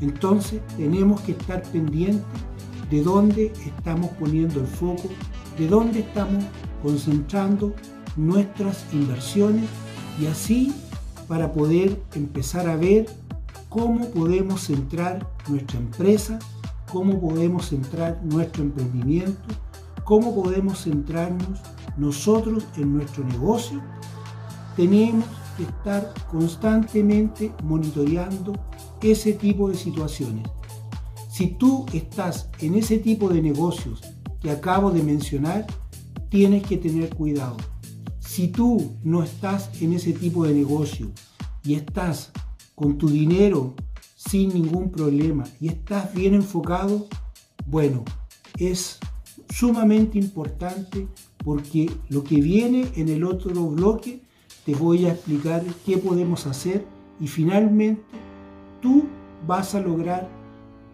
Entonces tenemos que estar pendientes de dónde estamos poniendo el foco, de dónde estamos concentrando nuestras inversiones y así para poder empezar a ver cómo podemos centrar nuestra empresa, cómo podemos centrar nuestro emprendimiento, cómo podemos centrarnos nosotros en nuestro negocio. Tenemos que estar constantemente monitoreando ese tipo de situaciones. Si tú estás en ese tipo de negocios que acabo de mencionar, tienes que tener cuidado. Si tú no estás en ese tipo de negocio y estás con tu dinero sin ningún problema y estás bien enfocado, bueno, es sumamente importante porque lo que viene en el otro bloque te voy a explicar qué podemos hacer y finalmente tú vas a lograr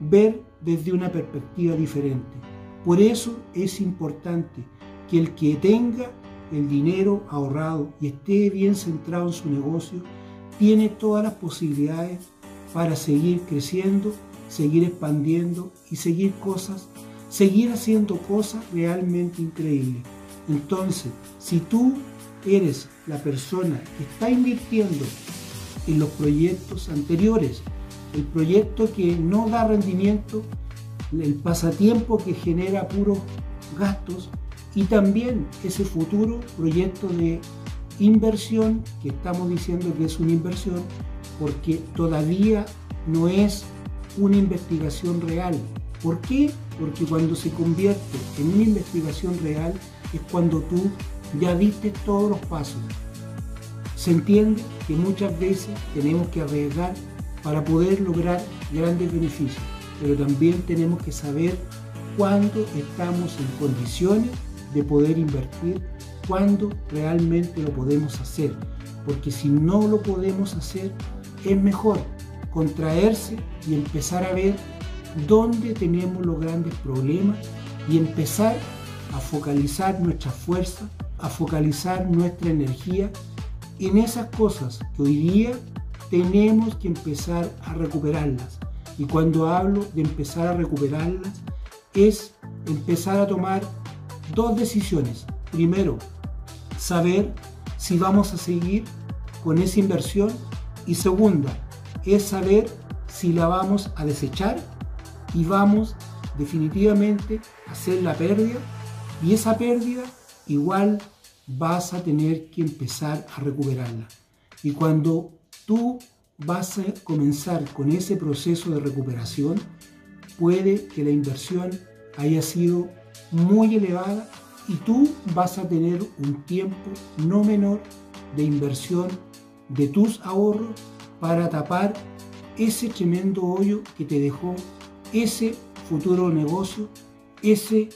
ver desde una perspectiva diferente. Por eso es importante que el que tenga el dinero ahorrado y esté bien centrado en su negocio, tiene todas las posibilidades para seguir creciendo, seguir expandiendo y seguir cosas, seguir haciendo cosas realmente increíbles. Entonces, si tú eres la persona que está invirtiendo en los proyectos anteriores, el proyecto que no da rendimiento, el pasatiempo que genera puros gastos y también ese futuro proyecto de inversión que estamos diciendo que es una inversión porque todavía no es una investigación real. ¿Por qué? Porque cuando se convierte en una investigación real es cuando tú ya diste todos los pasos. Se entiende que muchas veces tenemos que arriesgar para poder lograr grandes beneficios, pero también tenemos que saber cuándo estamos en condiciones de poder invertir, cuándo realmente lo podemos hacer. Porque si no lo podemos hacer, es mejor contraerse y empezar a ver dónde tenemos los grandes problemas y empezar a focalizar nuestra fuerza, a focalizar nuestra energía en esas cosas que hoy día tenemos que empezar a recuperarlas. Y cuando hablo de empezar a recuperarlas, es empezar a tomar dos decisiones. Primero, saber si vamos a seguir con esa inversión. Y segunda, es saber si la vamos a desechar y vamos definitivamente a hacer la pérdida. Y esa pérdida igual vas a tener que empezar a recuperarla. Y cuando tú vas a comenzar con ese proceso de recuperación, puede que la inversión haya sido muy elevada y tú vas a tener un tiempo no menor de inversión de tus ahorros para tapar ese tremendo hoyo que te dejó ese futuro negocio, ese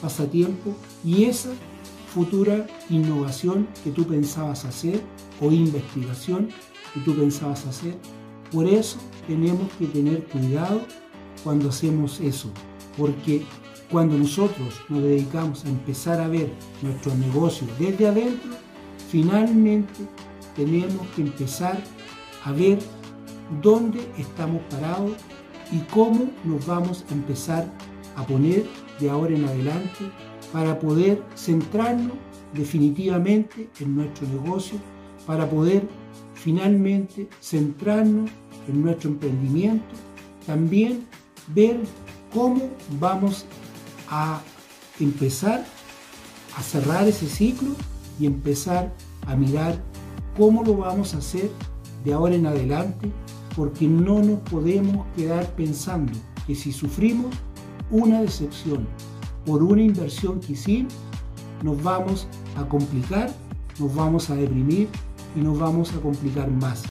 pasatiempo y esa futura innovación que tú pensabas hacer o investigación que tú pensabas hacer. Por eso tenemos que tener cuidado cuando hacemos eso, porque cuando nosotros nos dedicamos a empezar a ver nuestro negocio desde adentro, finalmente tenemos que empezar a ver dónde estamos parados y cómo nos vamos a empezar a poner de ahora en adelante para poder centrarnos definitivamente en nuestro negocio, para poder finalmente centrarnos en nuestro emprendimiento, también ver cómo vamos a empezar a cerrar ese ciclo y empezar a mirar cómo lo vamos a hacer de ahora en adelante, porque no nos podemos quedar pensando que si sufrimos una decepción por una inversión que hicimos, nos vamos a complicar, nos vamos a deprimir y nos vamos a complicar más.